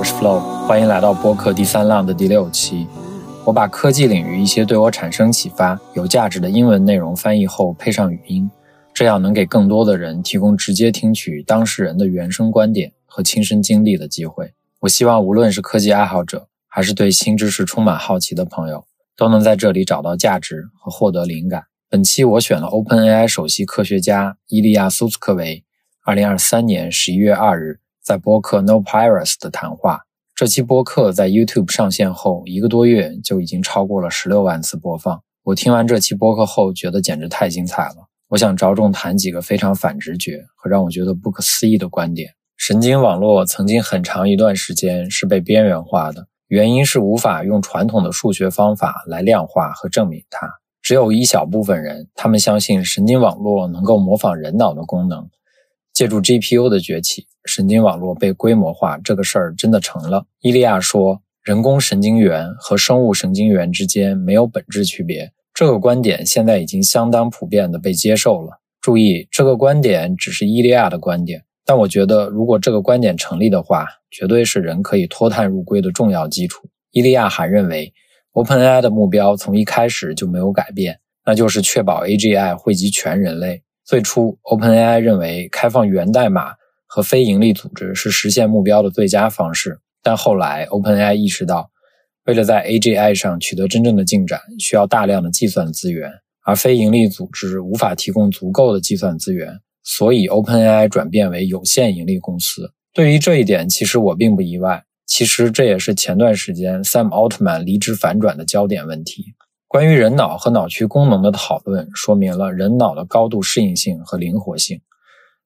我是 Flo，欢迎来到播客第三浪的第六期。我把科技领域一些对我产生启发、有价值的英文内容翻译后配上语音，这样能给更多的人提供直接听取当事人的原生观点和亲身经历的机会。我希望无论是科技爱好者，还是对新知识充满好奇的朋友，都能在这里找到价值和获得灵感。本期我选了 OpenAI 首席科学家伊利亚·苏斯科维，二零二三年十一月二日在播客 No Pirates 的谈话。这期播客在 YouTube 上线后一个多月就已经超过了十六万次播放。我听完这期播客后，觉得简直太精彩了。我想着重谈几个非常反直觉和让我觉得不可思议的观点。神经网络曾经很长一段时间是被边缘化的，原因是无法用传统的数学方法来量化和证明它。只有一小部分人，他们相信神经网络能够模仿人脑的功能。借助 GPU 的崛起，神经网络被规模化，这个事儿真的成了。伊利亚说，人工神经元和生物神经元之间没有本质区别。这个观点现在已经相当普遍的被接受了。注意，这个观点只是伊利亚的观点，但我觉得，如果这个观点成立的话，绝对是人可以脱碳入规的重要基础。伊利亚还认为。OpenAI 的目标从一开始就没有改变，那就是确保 AGI 惠及全人类。最初，OpenAI 认为开放源代码和非盈利组织是实现目标的最佳方式。但后来，OpenAI 意识到，为了在 AGI 上取得真正的进展，需要大量的计算资源，而非盈利组织无法提供足够的计算资源，所以 OpenAI 转变为有限盈利公司。对于这一点，其实我并不意外。其实这也是前段时间 Sam Altman 离职反转的焦点问题。关于人脑和脑区功能的讨论，说明了人脑的高度适应性和灵活性。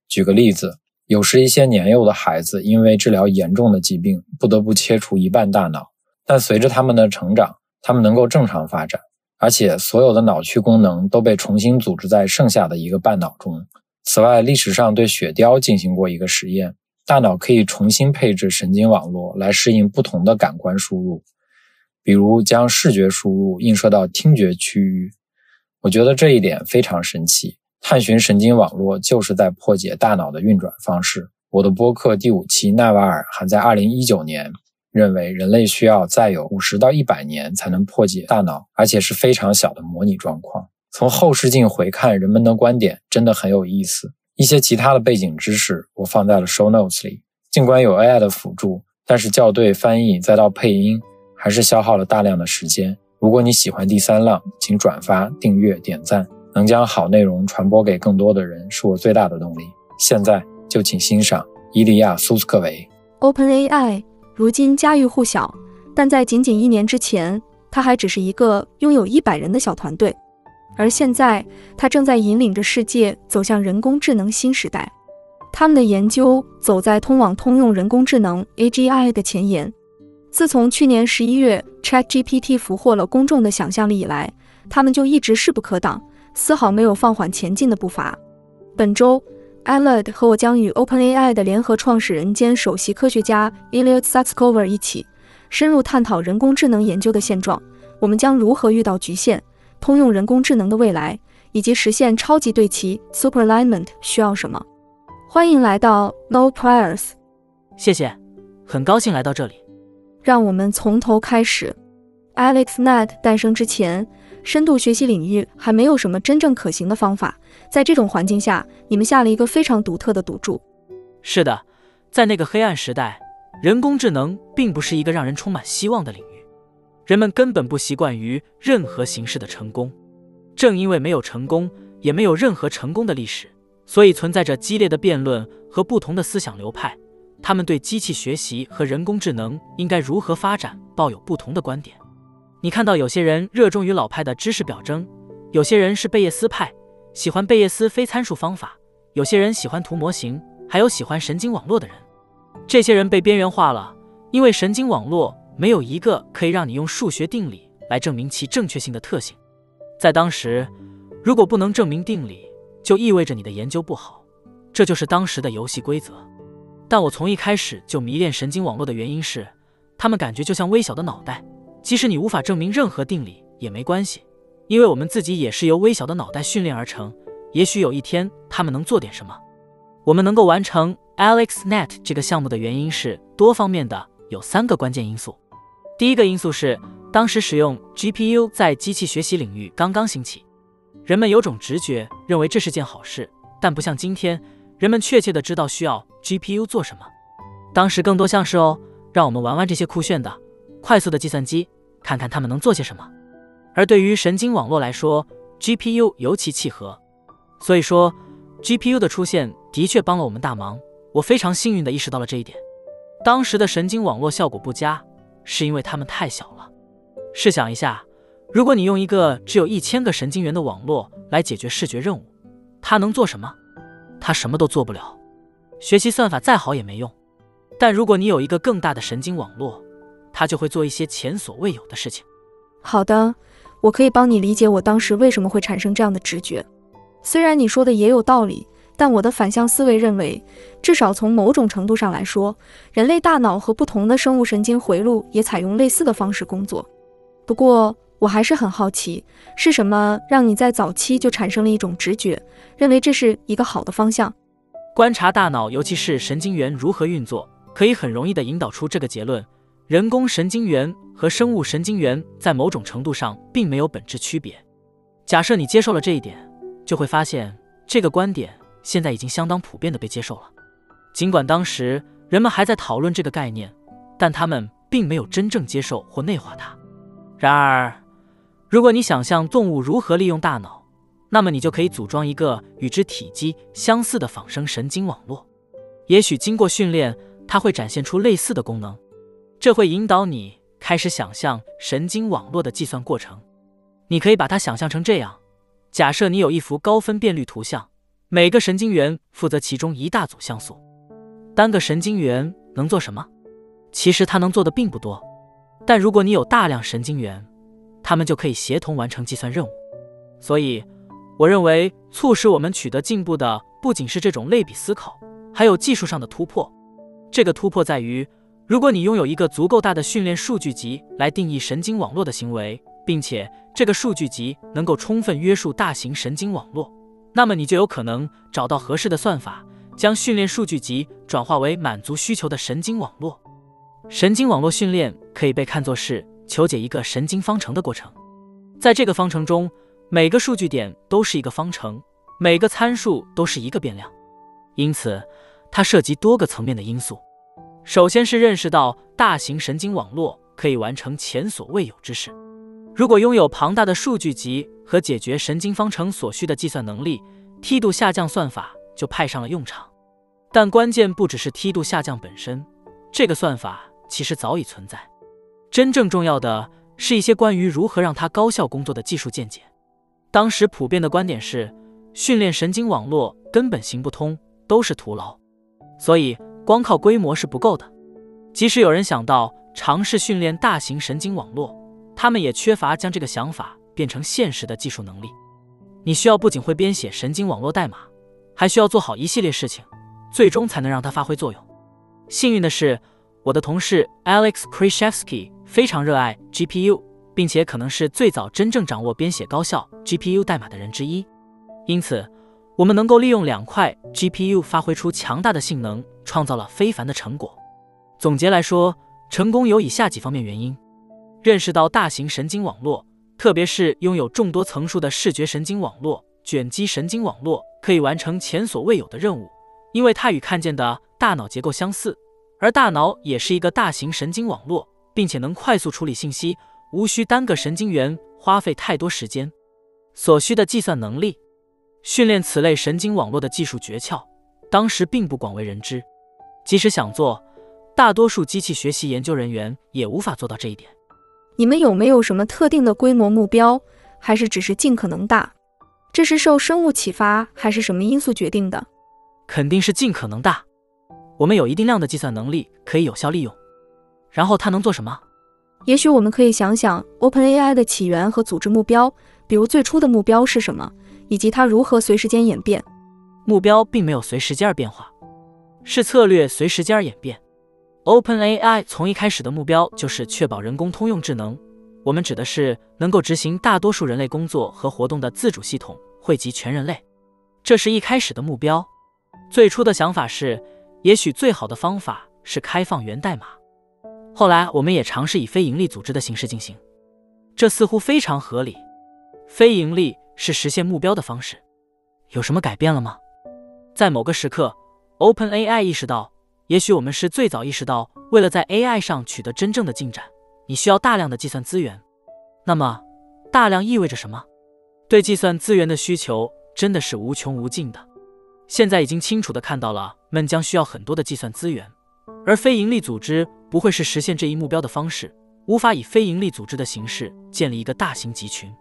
举个例子，有时一些年幼的孩子因为治疗严重的疾病，不得不切除一半大脑，但随着他们的成长，他们能够正常发展，而且所有的脑区功能都被重新组织在剩下的一个半脑中。此外，历史上对雪貂进行过一个实验。大脑可以重新配置神经网络来适应不同的感官输入，比如将视觉输入映射到听觉区域。我觉得这一点非常神奇。探寻神经网络就是在破解大脑的运转方式。我的播客第五期，纳瓦尔还在2019年认为人类需要再有50到100年才能破解大脑，而且是非常小的模拟状况。从后视镜回看人们的观点，真的很有意思。一些其他的背景知识我放在了 show notes 里。尽管有 AI 的辅助，但是校对、翻译再到配音，还是消耗了大量的时间。如果你喜欢第三浪，请转发、订阅、点赞，能将好内容传播给更多的人，是我最大的动力。现在就请欣赏伊利亚·苏斯克维。OpenAI 如今家喻户晓，但在仅仅一年之前，它还只是一个拥有一百人的小团队。而现在，他正在引领着世界走向人工智能新时代。他们的研究走在通往通用人工智能 AGI 的前沿。自从去年十一月 ChatGPT 俘获了公众的想象力以来，他们就一直势不可挡，丝毫没有放缓前进的步伐。本周 a l e d 和我将与 OpenAI 的联合创始人兼首席科学家 Eliot Sutskever 一起，深入探讨人工智能研究的现状。我们将如何遇到局限？通用人工智能的未来以及实现超级对齐 （Super Alignment） 需要什么？欢迎来到 No Priors。谢谢，很高兴来到这里。让我们从头开始。AlexNet 诞生之前，深度学习领域还没有什么真正可行的方法。在这种环境下，你们下了一个非常独特的赌注。是的，在那个黑暗时代，人工智能并不是一个让人充满希望的领域。人们根本不习惯于任何形式的成功，正因为没有成功，也没有任何成功的历史，所以存在着激烈的辩论和不同的思想流派。他们对机器学习和人工智能应该如何发展抱有不同的观点。你看到有些人热衷于老派的知识表征，有些人是贝叶斯派，喜欢贝叶斯非参数方法，有些人喜欢图模型，还有喜欢神经网络的人。这些人被边缘化了，因为神经网络。没有一个可以让你用数学定理来证明其正确性的特性。在当时，如果不能证明定理，就意味着你的研究不好，这就是当时的游戏规则。但我从一开始就迷恋神经网络的原因是，它们感觉就像微小的脑袋，即使你无法证明任何定理也没关系，因为我们自己也是由微小的脑袋训练而成。也许有一天，他们能做点什么。我们能够完成 AlexNet 这个项目的原因是多方面的。有三个关键因素。第一个因素是，当时使用 GPU 在机器学习领域刚刚兴起，人们有种直觉认为这是件好事，但不像今天，人们确切的知道需要 GPU 做什么。当时更多像是哦，让我们玩玩这些酷炫的、快速的计算机，看看它们能做些什么。而对于神经网络来说，GPU 尤其契合。所以说，GPU 的出现的确帮了我们大忙。我非常幸运的意识到了这一点。当时的神经网络效果不佳。是因为它们太小了。试想一下，如果你用一个只有一千个神经元的网络来解决视觉任务，它能做什么？他什么都做不了。学习算法再好也没用。但如果你有一个更大的神经网络，它就会做一些前所未有的事情。好的，我可以帮你理解我当时为什么会产生这样的直觉。虽然你说的也有道理。但我的反向思维认为，至少从某种程度上来说，人类大脑和不同的生物神经回路也采用类似的方式工作。不过，我还是很好奇，是什么让你在早期就产生了一种直觉，认为这是一个好的方向？观察大脑，尤其是神经元如何运作，可以很容易地引导出这个结论：人工神经元和生物神经元在某种程度上并没有本质区别。假设你接受了这一点，就会发现这个观点。现在已经相当普遍的被接受了，尽管当时人们还在讨论这个概念，但他们并没有真正接受或内化它。然而，如果你想象动物如何利用大脑，那么你就可以组装一个与之体积相似的仿生神经网络。也许经过训练，它会展现出类似的功能。这会引导你开始想象神经网络的计算过程。你可以把它想象成这样：假设你有一幅高分辨率图像。每个神经元负责其中一大组像素。单个神经元能做什么？其实它能做的并不多。但如果你有大量神经元，他们就可以协同完成计算任务。所以，我认为促使我们取得进步的不仅是这种类比思考，还有技术上的突破。这个突破在于，如果你拥有一个足够大的训练数据集来定义神经网络的行为，并且这个数据集能够充分约束大型神经网络。那么你就有可能找到合适的算法，将训练数据集转化为满足需求的神经网络。神经网络训练可以被看作是求解一个神经方程的过程。在这个方程中，每个数据点都是一个方程，每个参数都是一个变量，因此它涉及多个层面的因素。首先是认识到大型神经网络可以完成前所未有之事。如果拥有庞大的数据集和解决神经方程所需的计算能力，梯度下降算法就派上了用场。但关键不只是梯度下降本身，这个算法其实早已存在。真正重要的是一些关于如何让他高效工作的技术见解。当时普遍的观点是，训练神经网络根本行不通，都是徒劳。所以光靠规模是不够的。即使有人想到尝试训练大型神经网络，他们也缺乏将这个想法变成现实的技术能力。你需要不仅会编写神经网络代码，还需要做好一系列事情，最终才能让它发挥作用。幸运的是，我的同事 Alex Krishevsky 非常热爱 GPU，并且可能是最早真正掌握编写高效 GPU 代码的人之一。因此，我们能够利用两块 GPU 发挥出强大的性能，创造了非凡的成果。总结来说，成功有以下几方面原因。认识到大型神经网络，特别是拥有众多层数的视觉神经网络、卷积神经网络，可以完成前所未有的任务，因为它与看见的大脑结构相似，而大脑也是一个大型神经网络，并且能快速处理信息，无需单个神经元花费太多时间所需的计算能力。训练此类神经网络的技术诀窍，当时并不广为人知，即使想做，大多数机器学习研究人员也无法做到这一点。你们有没有什么特定的规模目标，还是只是尽可能大？这是受生物启发，还是什么因素决定的？肯定是尽可能大。我们有一定量的计算能力可以有效利用。然后它能做什么？也许我们可以想想 OpenAI 的起源和组织目标，比如最初的目标是什么，以及它如何随时间演变。目标并没有随时间而变化，是策略随时间而演变。OpenAI 从一开始的目标就是确保人工通用智能，我们指的是能够执行大多数人类工作和活动的自主系统，惠及全人类。这是一开始的目标。最初的想法是，也许最好的方法是开放源代码。后来我们也尝试以非营利组织的形式进行，这似乎非常合理。非盈利是实现目标的方式，有什么改变了吗？在某个时刻，OpenAI 意识到，也许我们是最早意识到，为了在 AI 上取得真正的进展，你需要大量的计算资源。那么，大量意味着什么？对计算资源的需求真的是无穷无尽的。现在已经清楚的看到了，们将需要很多的计算资源，而非营利组织不会是实现这一目标的方式，无法以非营利组织的形式建立一个大型集群。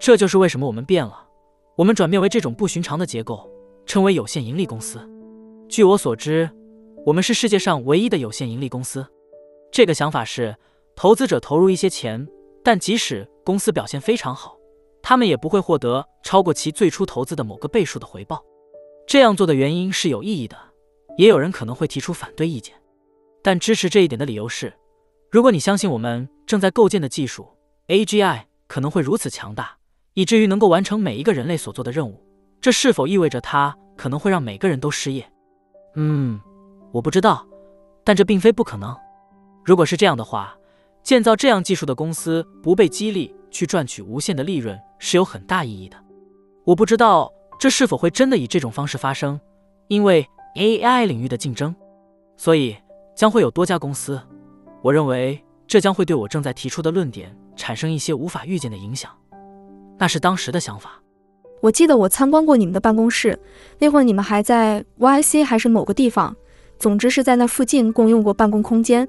这就是为什么我们变了，我们转变为这种不寻常的结构，称为有限盈利公司。据我所知，我们是世界上唯一的有限盈利公司。这个想法是，投资者投入一些钱，但即使公司表现非常好，他们也不会获得超过其最初投资的某个倍数的回报。这样做的原因是有意义的，也有人可能会提出反对意见，但支持这一点的理由是，如果你相信我们正在构建的技术 AGI 可能会如此强大。以至于能够完成每一个人类所做的任务，这是否意味着它可能会让每个人都失业？嗯，我不知道，但这并非不可能。如果是这样的话，建造这样技术的公司不被激励去赚取无限的利润是有很大意义的。我不知道这是否会真的以这种方式发生，因为 AI 领域的竞争，所以将会有多家公司。我认为这将会对我正在提出的论点产生一些无法预见的影响。那是当时的想法。我记得我参观过你们的办公室，那会儿你们还在 YC 还是某个地方，总之是在那附近共用过办公空间。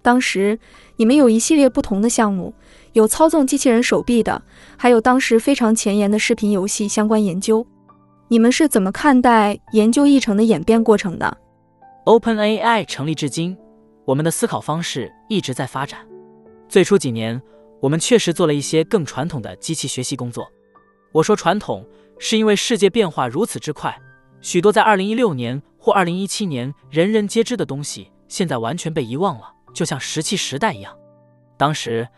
当时你们有一系列不同的项目，有操纵机器人手臂的，还有当时非常前沿的视频游戏相关研究。你们是怎么看待研究议程的演变过程的？OpenAI 成立至今，我们的思考方式一直在发展。最初几年。我们确实做了一些更传统的机器学习工作。我说传统，是因为世界变化如此之快，许多在2016年或2017年人人皆知的东西，现在完全被遗忘了，就像石器时代一样。当时，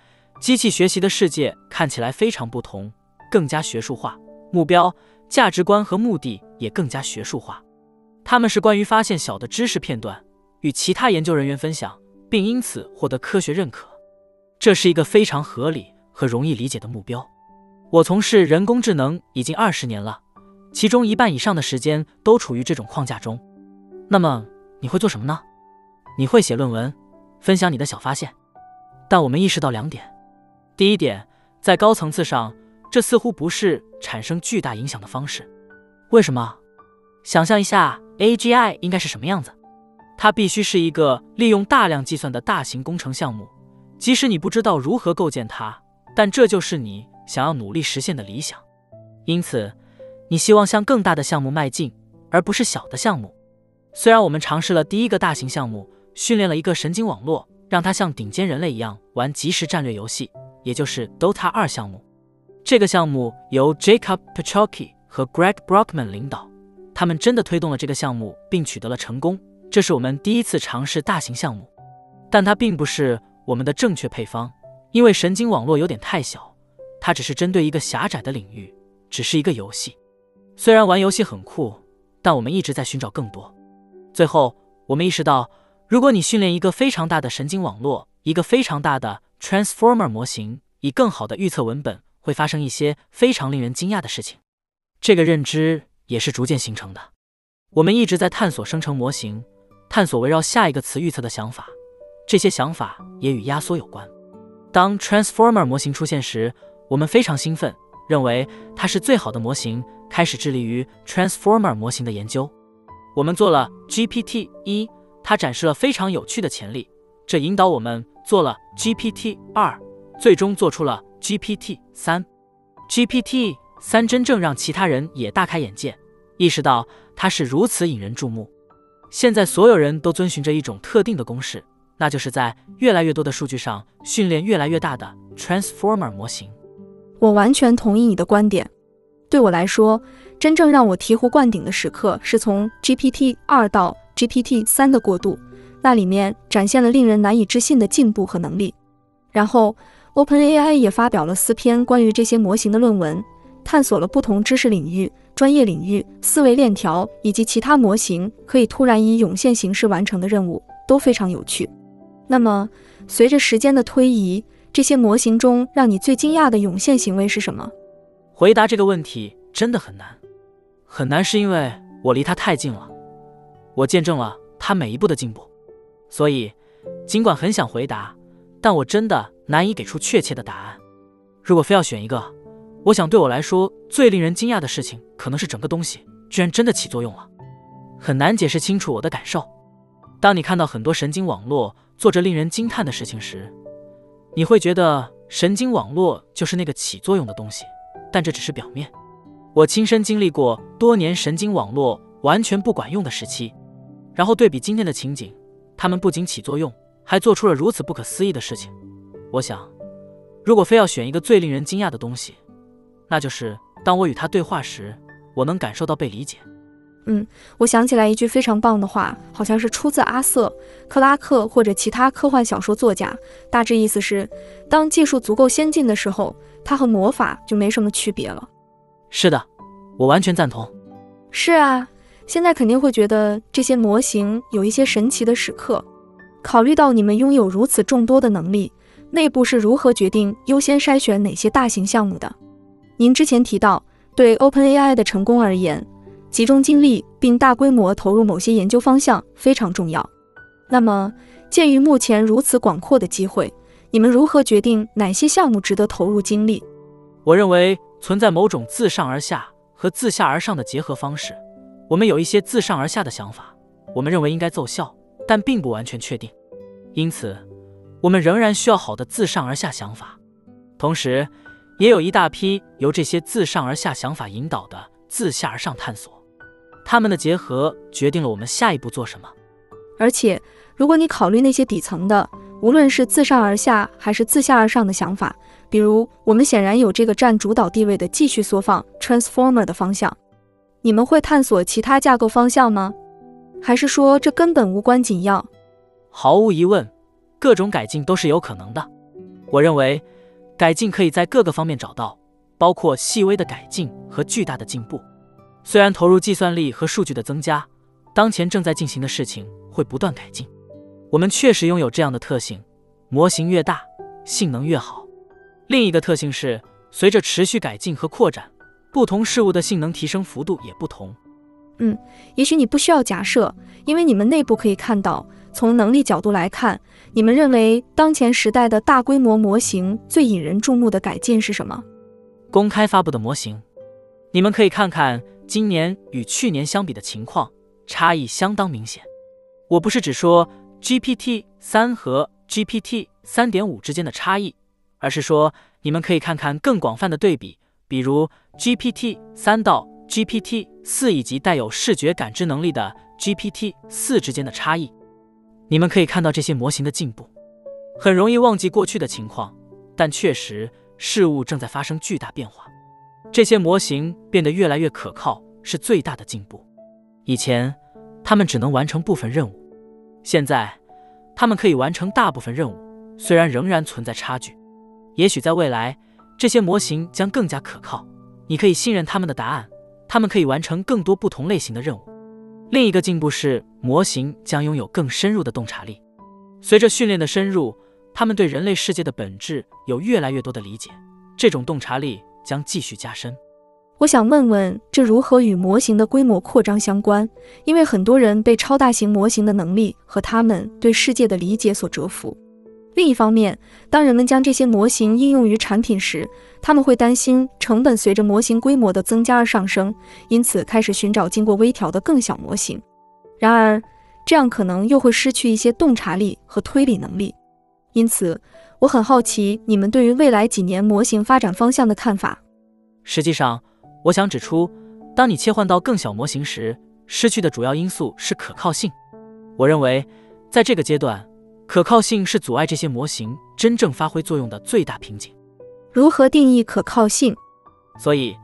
机器学习的世界看起来非常不同，更加学术化，目标、价值观和目的也更加学术化。他们是关于发现小的知识片段，与其他研究人员分享，并因此获得科学认可。这是一个非常合理和容易理解的目标。我从事人工智能已经二十年了，其中一半以上的时间都处于这种框架中。那么你会做什么呢？你会写论文，分享你的小发现。但我们意识到两点：第一点，在高层次上，这似乎不是产生巨大影响的方式。为什么？想象一下，AGI 应该是什么样子？它必须是一个利用大量计算的大型工程项目。即使你不知道如何构建它，但这就是你想要努力实现的理想。因此，你希望向更大的项目迈进，而不是小的项目。虽然我们尝试了第一个大型项目，训练了一个神经网络，让它像顶尖人类一样玩即时战略游戏，也就是 Dota 二项目。这个项目由 Jacob Pachocki 和 Greg Brockman 领导，他们真的推动了这个项目，并取得了成功。这是我们第一次尝试大型项目，但它并不是。我们的正确配方，因为神经网络有点太小，它只是针对一个狭窄的领域，只是一个游戏。虽然玩游戏很酷，但我们一直在寻找更多。最后，我们意识到，如果你训练一个非常大的神经网络，一个非常大的 Transformer 模型，以更好的预测文本，会发生一些非常令人惊讶的事情。这个认知也是逐渐形成的。我们一直在探索生成模型，探索围绕下一个词预测的想法。这些想法也与压缩有关。当 Transformer 模型出现时，我们非常兴奋，认为它是最好的模型，开始致力于 Transformer 模型的研究。我们做了 GPT 一，它展示了非常有趣的潜力，这引导我们做了 GPT 二，最终做出了 GPT 三。GPT 三真正让其他人也大开眼界，意识到它是如此引人注目。现在所有人都遵循着一种特定的公式。那就是在越来越多的数据上训练越来越大的 Transformer 模型。我完全同意你的观点。对我来说，真正让我醍醐灌顶的时刻是从 GPT 二到 GPT 三的过渡，那里面展现了令人难以置信的进步和能力。然后，OpenAI 也发表了四篇关于这些模型的论文，探索了不同知识领域、专业领域、思维链条以及其他模型可以突然以涌现形式完成的任务，都非常有趣。那么，随着时间的推移，这些模型中让你最惊讶的涌现行为是什么？回答这个问题真的很难，很难是因为我离他太近了，我见证了他每一步的进步，所以尽管很想回答，但我真的难以给出确切的答案。如果非要选一个，我想对我来说最令人惊讶的事情，可能是整个东西居然真的起作用了。很难解释清楚我的感受。当你看到很多神经网络做着令人惊叹的事情时，你会觉得神经网络就是那个起作用的东西，但这只是表面。我亲身经历过多年神经网络完全不管用的时期，然后对比今天的情景，它们不仅起作用，还做出了如此不可思议的事情。我想，如果非要选一个最令人惊讶的东西，那就是当我与他对话时，我能感受到被理解。嗯，我想起来一句非常棒的话，好像是出自阿瑟·克拉克或者其他科幻小说作家。大致意思是，当技术足够先进的时候，它和魔法就没什么区别了。是的，我完全赞同。是啊，现在肯定会觉得这些模型有一些神奇的时刻。考虑到你们拥有如此众多的能力，内部是如何决定优先筛选哪些大型项目的？您之前提到，对 OpenAI 的成功而言。集中精力并大规模投入某些研究方向非常重要。那么，鉴于目前如此广阔的机会，你们如何决定哪些项目值得投入精力？我认为存在某种自上而下和自下而上的结合方式。我们有一些自上而下的想法，我们认为应该奏效，但并不完全确定。因此，我们仍然需要好的自上而下想法。同时，也有一大批由这些自上而下想法引导的自下而上探索。它们的结合决定了我们下一步做什么。而且，如果你考虑那些底层的，无论是自上而下还是自下而上的想法，比如我们显然有这个占主导地位的继续缩放 （transformer） 的方向，你们会探索其他架构方向吗？还是说这根本无关紧要？毫无疑问，各种改进都是有可能的。我认为，改进可以在各个方面找到，包括细微的改进和巨大的进步。虽然投入计算力和数据的增加，当前正在进行的事情会不断改进。我们确实拥有这样的特性：模型越大，性能越好。另一个特性是，随着持续改进和扩展，不同事物的性能提升幅度也不同。嗯，也许你不需要假设，因为你们内部可以看到，从能力角度来看，你们认为当前时代的大规模模型最引人注目的改进是什么？公开发布的模型，你们可以看看。今年与去年相比的情况差异相当明显。我不是只说 GPT 三和 GPT 三点五之间的差异，而是说你们可以看看更广泛的对比，比如 GPT 三到 GPT 四以及带有视觉感知能力的 GPT 四之间的差异。你们可以看到这些模型的进步。很容易忘记过去的情况，但确实事物正在发生巨大变化。这些模型变得越来越可靠，是最大的进步。以前，他们只能完成部分任务，现在，他们可以完成大部分任务。虽然仍然存在差距，也许在未来，这些模型将更加可靠。你可以信任他们的答案，他们可以完成更多不同类型的任务。另一个进步是，模型将拥有更深入的洞察力。随着训练的深入，他们对人类世界的本质有越来越多的理解。这种洞察力。将继续加深。我想问问，这如何与模型的规模扩张相关？因为很多人被超大型模型的能力和他们对世界的理解所折服。另一方面，当人们将这些模型应用于产品时，他们会担心成本随着模型规模的增加而上升，因此开始寻找经过微调的更小模型。然而，这样可能又会失去一些洞察力和推理能力。因此。我很好奇你们对于未来几年模型发展方向的看法。实际上，我想指出，当你切换到更小模型时，失去的主要因素是可靠性。我认为，在这个阶段，可靠性是阻碍这些模型真正发挥作用的最大瓶颈。如何定义可靠性？所以，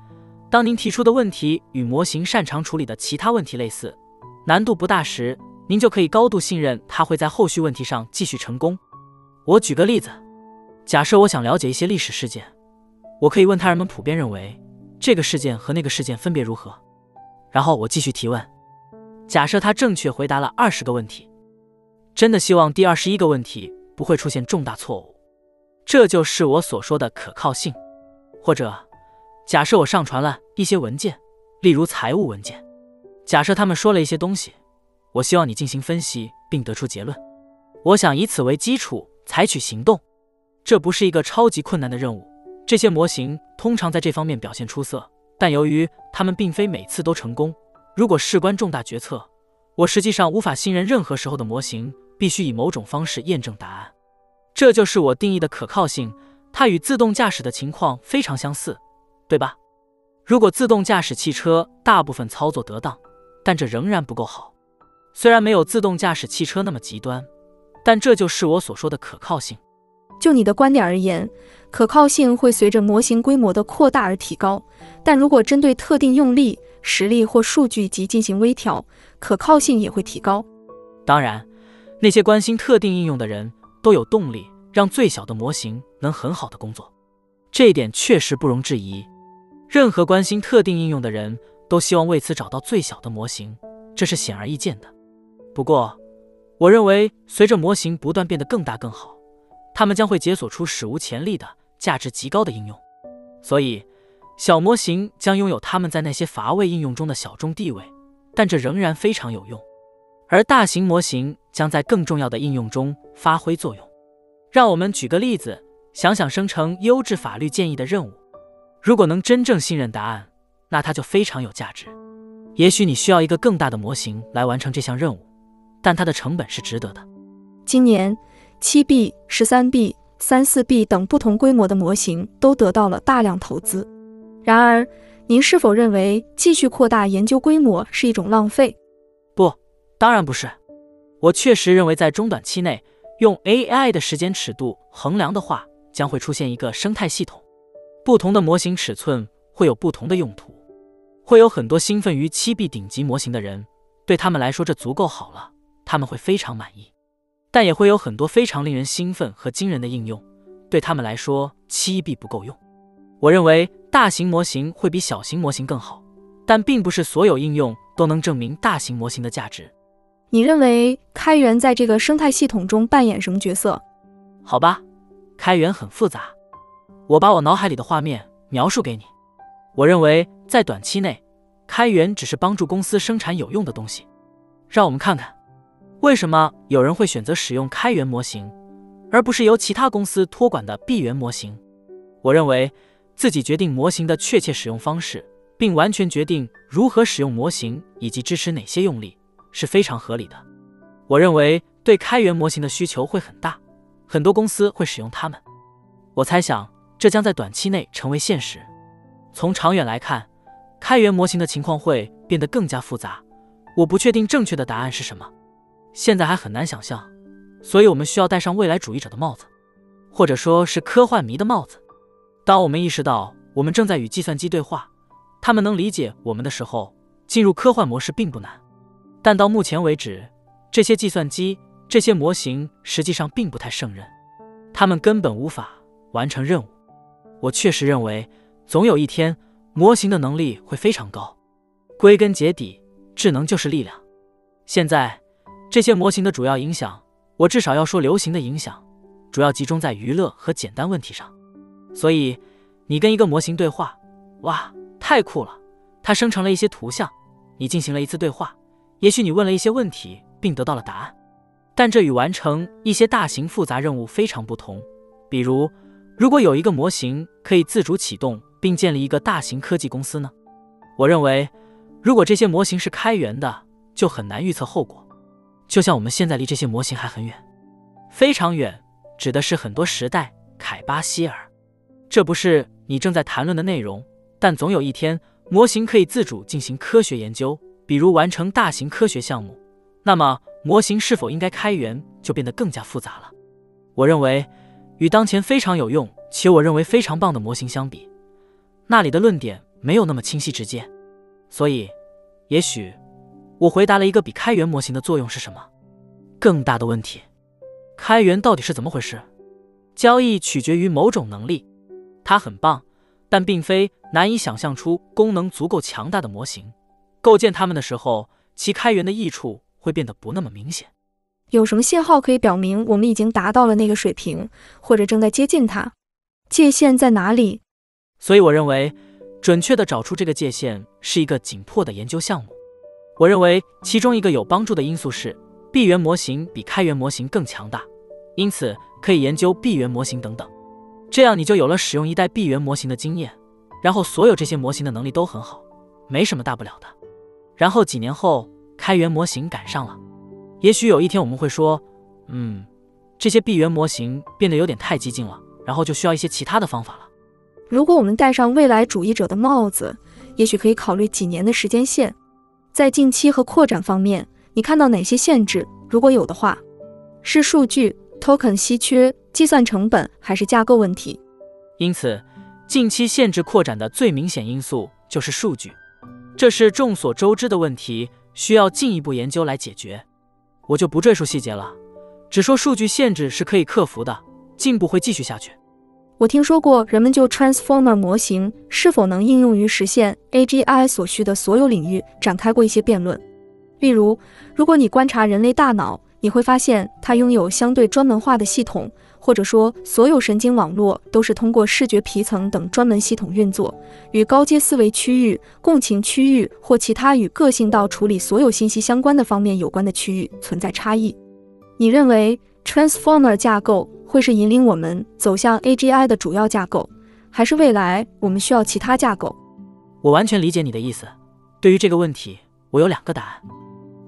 当您提出的问题与模型擅长处理的其他问题类似，难度不大时，您就可以高度信任它会在后续问题上继续成功。我举个例子。假设我想了解一些历史事件，我可以问他人们普遍认为这个事件和那个事件分别如何，然后我继续提问。假设他正确回答了二十个问题，真的希望第二十一个问题不会出现重大错误。这就是我所说的可靠性。或者，假设我上传了一些文件，例如财务文件，假设他们说了一些东西，我希望你进行分析并得出结论。我想以此为基础采取行动。这不是一个超级困难的任务。这些模型通常在这方面表现出色，但由于他们并非每次都成功，如果事关重大决策，我实际上无法信任任何时候的模型，必须以某种方式验证答案。这就是我定义的可靠性，它与自动驾驶的情况非常相似，对吧？如果自动驾驶汽车大部分操作得当，但这仍然不够好。虽然没有自动驾驶汽车那么极端，但这就是我所说的可靠性。就你的观点而言，可靠性会随着模型规模的扩大而提高。但如果针对特定用力、实例或数据集进行微调，可靠性也会提高。当然，那些关心特定应用的人都有动力让最小的模型能很好的工作，这一点确实不容置疑。任何关心特定应用的人都希望为此找到最小的模型，这是显而易见的。不过，我认为随着模型不断变得更大更好。他们将会解锁出史无前例的价值极高的应用，所以小模型将拥有他们在那些乏味应用中的小众地位，但这仍然非常有用。而大型模型将在更重要的应用中发挥作用。让我们举个例子，想想生成优质法律建议的任务。如果能真正信任答案，那它就非常有价值。也许你需要一个更大的模型来完成这项任务，但它的成本是值得的。今年。七 B、十三 B、三四 B 等不同规模的模型都得到了大量投资。然而，您是否认为继续扩大研究规模是一种浪费？不，当然不是。我确实认为，在中短期内，用 AI 的时间尺度衡量的话，将会出现一个生态系统。不同的模型尺寸会有不同的用途。会有很多兴奋于七 B 顶级模型的人，对他们来说这足够好了，他们会非常满意。但也会有很多非常令人兴奋和惊人的应用，对他们来说，七 B 不够用。我认为大型模型会比小型模型更好，但并不是所有应用都能证明大型模型的价值。你认为开源在这个生态系统中扮演什么角色？好吧，开源很复杂。我把我脑海里的画面描述给你。我认为在短期内，开源只是帮助公司生产有用的东西。让我们看看。为什么有人会选择使用开源模型，而不是由其他公司托管的闭源模型？我认为自己决定模型的确切使用方式，并完全决定如何使用模型以及支持哪些用例是非常合理的。我认为对开源模型的需求会很大，很多公司会使用它们。我猜想这将在短期内成为现实。从长远来看，开源模型的情况会变得更加复杂。我不确定正确的答案是什么。现在还很难想象，所以我们需要戴上未来主义者的帽子，或者说是科幻迷的帽子。当我们意识到我们正在与计算机对话，他们能理解我们的时候，进入科幻模式并不难。但到目前为止，这些计算机、这些模型实际上并不太胜任，他们根本无法完成任务。我确实认为，总有一天，模型的能力会非常高。归根结底，智能就是力量。现在。这些模型的主要影响，我至少要说流行的影响，主要集中在娱乐和简单问题上。所以，你跟一个模型对话，哇，太酷了！它生成了一些图像，你进行了一次对话。也许你问了一些问题，并得到了答案，但这与完成一些大型复杂任务非常不同。比如，如果有一个模型可以自主启动并建立一个大型科技公司呢？我认为，如果这些模型是开源的，就很难预测后果。就像我们现在离这些模型还很远，非常远，指的是很多时代。凯巴希尔，这不是你正在谈论的内容。但总有一天，模型可以自主进行科学研究，比如完成大型科学项目。那么，模型是否应该开源，就变得更加复杂了。我认为，与当前非常有用且我认为非常棒的模型相比，那里的论点没有那么清晰直接。所以，也许。我回答了一个比开源模型的作用是什么更大的问题：开源到底是怎么回事？交易取决于某种能力，它很棒，但并非难以想象出功能足够强大的模型。构建它们的时候，其开源的益处会变得不那么明显。有什么信号可以表明我们已经达到了那个水平，或者正在接近它？界限在哪里？所以我认为，准确的找出这个界限是一个紧迫的研究项目。我认为其中一个有帮助的因素是，闭源模型比开源模型更强大，因此可以研究闭源模型等等。这样你就有了使用一代闭源模型的经验，然后所有这些模型的能力都很好，没什么大不了的。然后几年后，开源模型赶上了。也许有一天我们会说，嗯，这些闭源模型变得有点太激进了，然后就需要一些其他的方法了。如果我们戴上未来主义者的帽子，也许可以考虑几年的时间线。在近期和扩展方面，你看到哪些限制？如果有的话，是数据、token 稀缺、计算成本，还是架构问题？因此，近期限制扩展的最明显因素就是数据，这是众所周知的问题，需要进一步研究来解决。我就不赘述细节了，只说数据限制是可以克服的，进步会继续下去。我听说过人们就 Transformer 模型是否能应用于实现 AGI 所需的所有领域展开过一些辩论。例如，如果你观察人类大脑，你会发现它拥有相对专门化的系统，或者说所有神经网络都是通过视觉皮层等专门系统运作，与高阶思维区域、共情区域或其他与个性到处理所有信息相关的方面有关的区域存在差异。你认为 Transformer 架构会是引领我们走向 AGI 的主要架构，还是未来我们需要其他架构？我完全理解你的意思。对于这个问题，我有两个答案。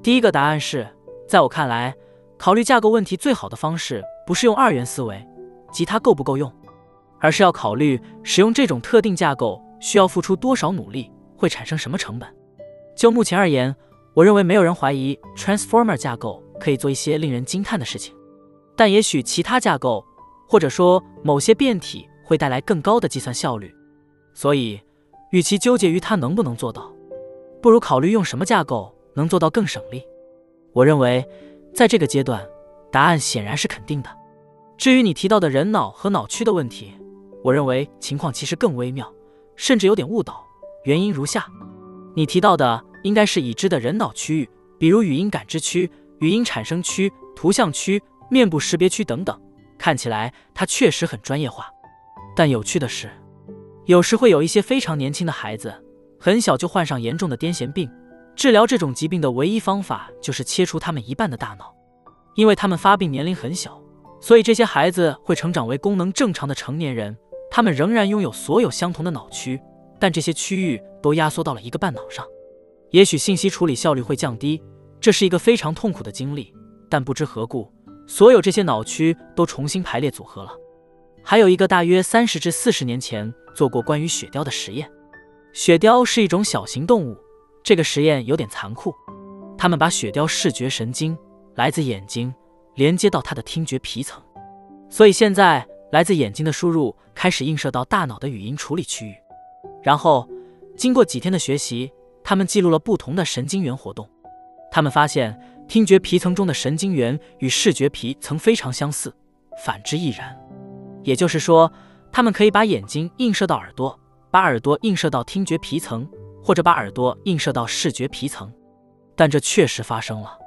第一个答案是。在我看来，考虑架构问题最好的方式不是用二元思维，即它够不够用，而是要考虑使用这种特定架构需要付出多少努力，会产生什么成本。就目前而言，我认为没有人怀疑 Transformer 架构可以做一些令人惊叹的事情，但也许其他架构，或者说某些变体会带来更高的计算效率。所以，与其纠结于它能不能做到，不如考虑用什么架构能做到更省力。我认为，在这个阶段，答案显然是肯定的。至于你提到的人脑和脑区的问题，我认为情况其实更微妙，甚至有点误导。原因如下：你提到的应该是已知的人脑区域，比如语音感知区、语音产生区、图像区、面部识别区等等。看起来它确实很专业化。但有趣的是，有时会有一些非常年轻的孩子，很小就患上严重的癫痫病。治疗这种疾病的唯一方法就是切除他们一半的大脑，因为他们发病年龄很小，所以这些孩子会成长为功能正常的成年人。他们仍然拥有所有相同的脑区，但这些区域都压缩到了一个半脑上。也许信息处理效率会降低，这是一个非常痛苦的经历。但不知何故，所有这些脑区都重新排列组合了。还有一个大约三十至四十年前做过关于雪貂的实验。雪貂是一种小型动物。这个实验有点残酷，他们把雪貂视觉神经来自眼睛连接到它的听觉皮层，所以现在来自眼睛的输入开始映射到大脑的语音处理区域。然后经过几天的学习，他们记录了不同的神经元活动。他们发现听觉皮层中的神经元与视觉皮层非常相似，反之亦然。也就是说，他们可以把眼睛映射到耳朵，把耳朵映射到听觉皮层。或者把耳朵映射到视觉皮层，但这确实发生了。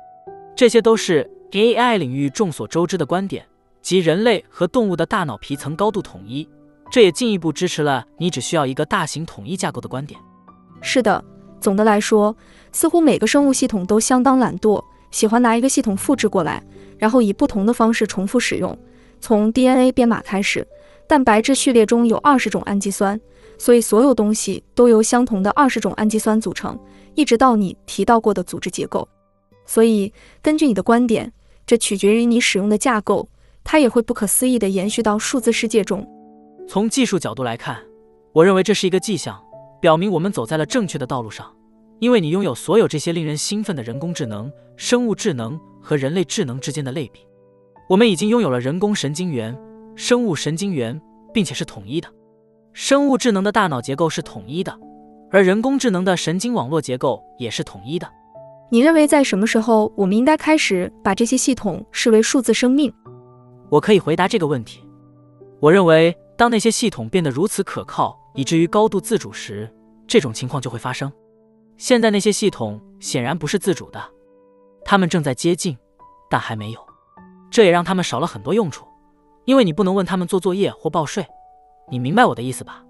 这些都是 AI 领域众所周知的观点，即人类和动物的大脑皮层高度统一。这也进一步支持了你只需要一个大型统一架构的观点。是的，总的来说，似乎每个生物系统都相当懒惰，喜欢拿一个系统复制过来，然后以不同的方式重复使用。从 DNA 编码开始，蛋白质序列中有二十种氨基酸。所以，所有东西都由相同的二十种氨基酸组成，一直到你提到过的组织结构。所以，根据你的观点，这取决于你使用的架构，它也会不可思议地延续到数字世界中。从技术角度来看，我认为这是一个迹象，表明我们走在了正确的道路上。因为你拥有所有这些令人兴奋的人工智能、生物智能和人类智能之间的类比。我们已经拥有了人工神经元、生物神经元，并且是统一的。生物智能的大脑结构是统一的，而人工智能的神经网络结构也是统一的。你认为在什么时候我们应该开始把这些系统视为数字生命？我可以回答这个问题。我认为，当那些系统变得如此可靠，以至于高度自主时，这种情况就会发生。现在那些系统显然不是自主的，它们正在接近，但还没有。这也让他们少了很多用处，因为你不能问他们做作业或报税，你明白我的意思吧？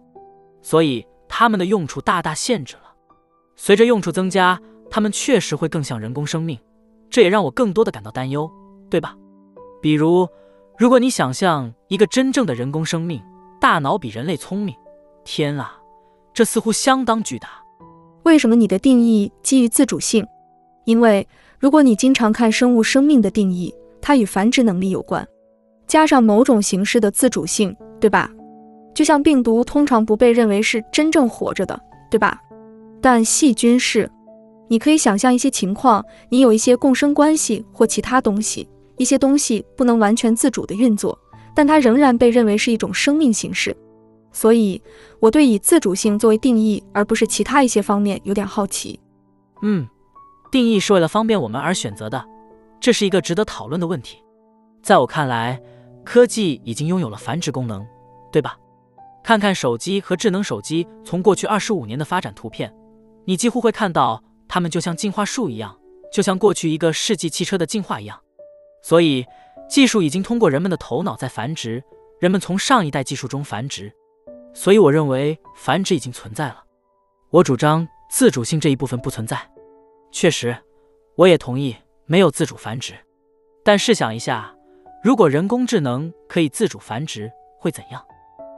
所以他们的用处大大限制了。随着用处增加，他们确实会更像人工生命，这也让我更多的感到担忧，对吧？比如，如果你想象一个真正的人工生命，大脑比人类聪明，天啊，这似乎相当巨大。为什么你的定义基于自主性？因为如果你经常看生物生命的定义，它与繁殖能力有关，加上某种形式的自主性，对吧？就像病毒通常不被认为是真正活着的，对吧？但细菌是。你可以想象一些情况，你有一些共生关系或其他东西，一些东西不能完全自主的运作，但它仍然被认为是一种生命形式。所以，我对以自主性作为定义，而不是其他一些方面有点好奇。嗯，定义是为了方便我们而选择的，这是一个值得讨论的问题。在我看来，科技已经拥有了繁殖功能，对吧？看看手机和智能手机从过去二十五年的发展图片，你几乎会看到它们就像进化树一样，就像过去一个世纪汽车的进化一样。所以，技术已经通过人们的头脑在繁殖，人们从上一代技术中繁殖。所以，我认为繁殖已经存在了。我主张自主性这一部分不存在。确实，我也同意没有自主繁殖。但试想一下，如果人工智能可以自主繁殖，会怎样？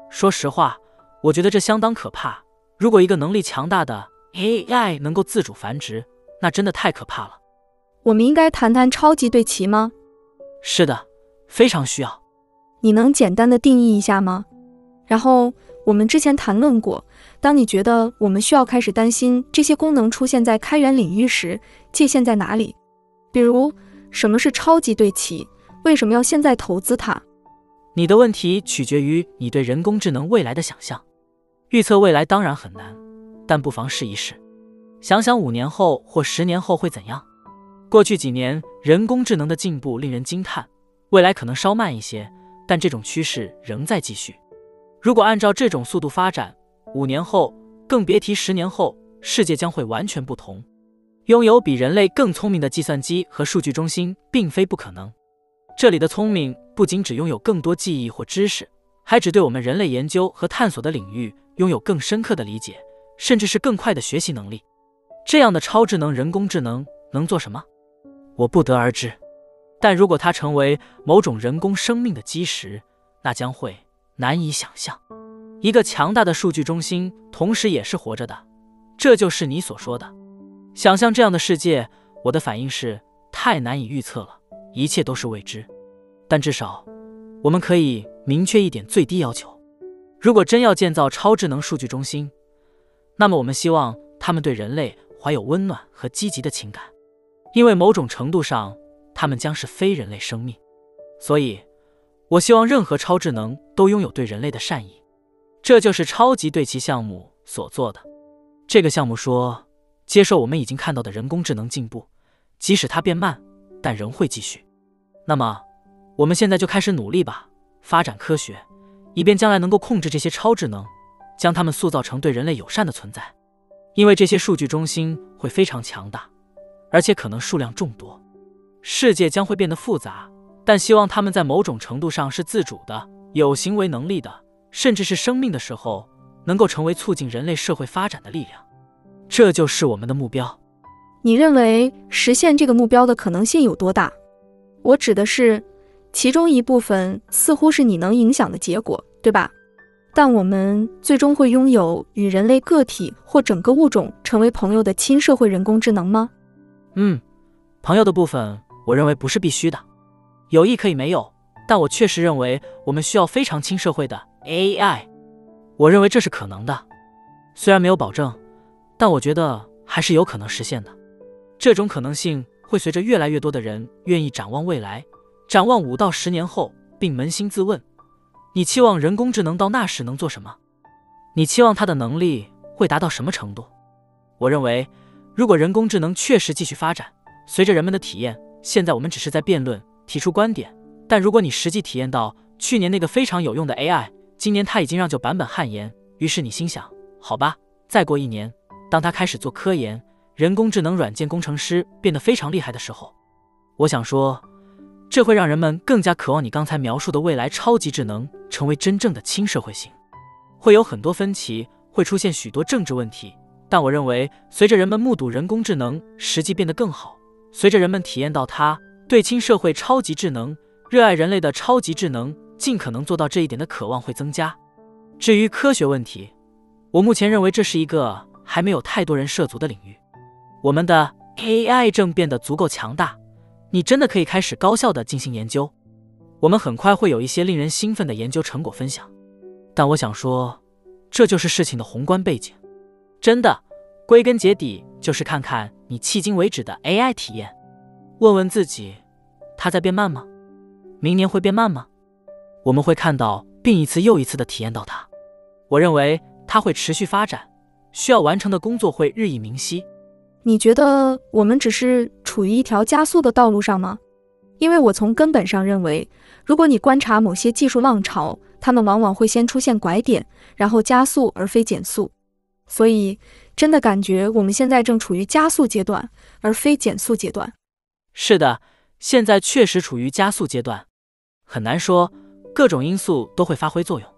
说实话，我觉得这相当可怕。如果一个能力强大的 AI 能够自主繁殖，那真的太可怕了。我们应该谈谈超级对齐吗？是的，非常需要。你能简单的定义一下吗？然后我们之前谈论过，当你觉得我们需要开始担心这些功能出现在开源领域时，界限在哪里？比如，什么是超级对齐？为什么要现在投资它？你的问题取决于你对人工智能未来的想象。预测未来当然很难，但不妨试一试。想想五年后或十年后会怎样？过去几年人工智能的进步令人惊叹，未来可能稍慢一些，但这种趋势仍在继续。如果按照这种速度发展，五年后，更别提十年后，世界将会完全不同。拥有比人类更聪明的计算机和数据中心并非不可能。这里的聪明不仅只拥有更多记忆或知识，还只对我们人类研究和探索的领域拥有更深刻的理解，甚至是更快的学习能力。这样的超智能人工智能能做什么？我不得而知。但如果它成为某种人工生命的基石，那将会难以想象。一个强大的数据中心同时也是活着的，这就是你所说的。想象这样的世界，我的反应是太难以预测了。一切都是未知，但至少我们可以明确一点最低要求：如果真要建造超智能数据中心，那么我们希望他们对人类怀有温暖和积极的情感，因为某种程度上，他们将是非人类生命。所以，我希望任何超智能都拥有对人类的善意。这就是超级对齐项目所做的。这个项目说，接受我们已经看到的人工智能进步，即使它变慢。但仍会继续。那么，我们现在就开始努力吧，发展科学，以便将来能够控制这些超智能，将它们塑造成对人类友善的存在。因为这些数据中心会非常强大，而且可能数量众多。世界将会变得复杂，但希望他们在某种程度上是自主的、有行为能力的，甚至是生命的时候，能够成为促进人类社会发展的力量。这就是我们的目标。你认为实现这个目标的可能性有多大？我指的是，其中一部分似乎是你能影响的结果，对吧？但我们最终会拥有与人类个体或整个物种成为朋友的亲社会人工智能吗？嗯，朋友的部分，我认为不是必须的。友谊可以没有，但我确实认为我们需要非常亲社会的 AI。我认为这是可能的，虽然没有保证，但我觉得还是有可能实现的。这种可能性会随着越来越多的人愿意展望未来，展望五到十年后，并扪心自问：你期望人工智能到那时能做什么？你期望它的能力会达到什么程度？我认为，如果人工智能确实继续发展，随着人们的体验，现在我们只是在辩论、提出观点。但如果你实际体验到去年那个非常有用的 AI，今年它已经让旧版本汗颜，于是你心想：好吧，再过一年，当它开始做科研。人工智能软件工程师变得非常厉害的时候，我想说，这会让人们更加渴望你刚才描述的未来超级智能成为真正的亲社会型。会有很多分歧，会出现许多政治问题，但我认为，随着人们目睹人工智能实际变得更好，随着人们体验到它对亲社会超级智能、热爱人类的超级智能尽可能做到这一点的渴望会增加。至于科学问题，我目前认为这是一个还没有太多人涉足的领域。我们的 AI 正变得足够强大，你真的可以开始高效的进行研究。我们很快会有一些令人兴奋的研究成果分享。但我想说，这就是事情的宏观背景。真的，归根结底就是看看你迄今为止的 AI 体验，问问自己，它在变慢吗？明年会变慢吗？我们会看到并一次又一次的体验到它。我认为它会持续发展，需要完成的工作会日益明晰。你觉得我们只是处于一条加速的道路上吗？因为我从根本上认为，如果你观察某些技术浪潮，它们往往会先出现拐点，然后加速而非减速。所以，真的感觉我们现在正处于加速阶段，而非减速阶段。是的，现在确实处于加速阶段。很难说，各种因素都会发挥作用。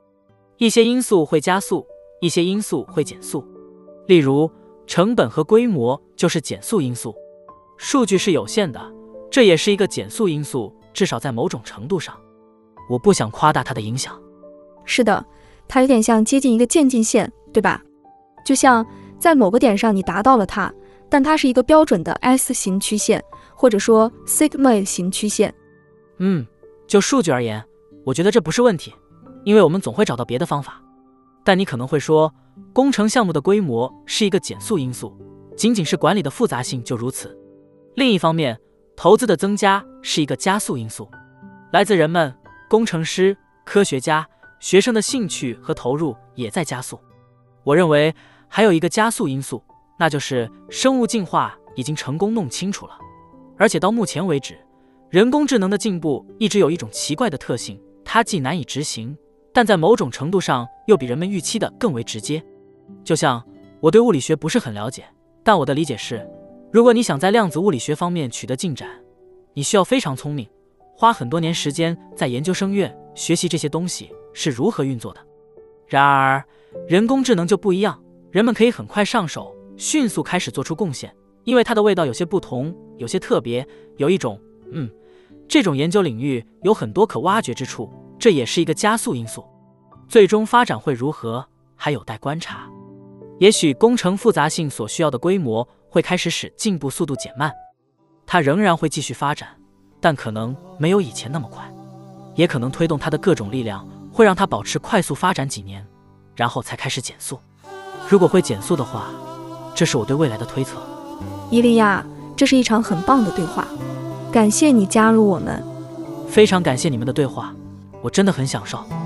一些因素会加速，一些因素会减速。例如，成本和规模就是减速因素。数据是有限的，这也是一个减速因素，至少在某种程度上。我不想夸大它的影响。是的，它有点像接近一个渐进线，对吧？就像在某个点上你达到了它，但它是一个标准的 S 型曲线，或者说 Sigma 型曲线。嗯，就数据而言，我觉得这不是问题。因为我们总会找到别的方法，但你可能会说，工程项目的规模是一个减速因素，仅仅是管理的复杂性就如此。另一方面，投资的增加是一个加速因素，来自人们、工程师、科学家、学生的兴趣和投入也在加速。我认为还有一个加速因素，那就是生物进化已经成功弄清楚了，而且到目前为止，人工智能的进步一直有一种奇怪的特性，它既难以执行。但在某种程度上，又比人们预期的更为直接。就像我对物理学不是很了解，但我的理解是，如果你想在量子物理学方面取得进展，你需要非常聪明，花很多年时间在研究生院学习这些东西是如何运作的。然而，人工智能就不一样，人们可以很快上手，迅速开始做出贡献，因为它的味道有些不同，有些特别，有一种……嗯，这种研究领域有很多可挖掘之处。这也是一个加速因素，最终发展会如何还有待观察。也许工程复杂性所需要的规模会开始使进步速度减慢，它仍然会继续发展，但可能没有以前那么快。也可能推动它的各种力量会让它保持快速发展几年，然后才开始减速。如果会减速的话，这是我对未来的推测。伊利亚，这是一场很棒的对话，感谢你加入我们。非常感谢你们的对话。我真的很享受。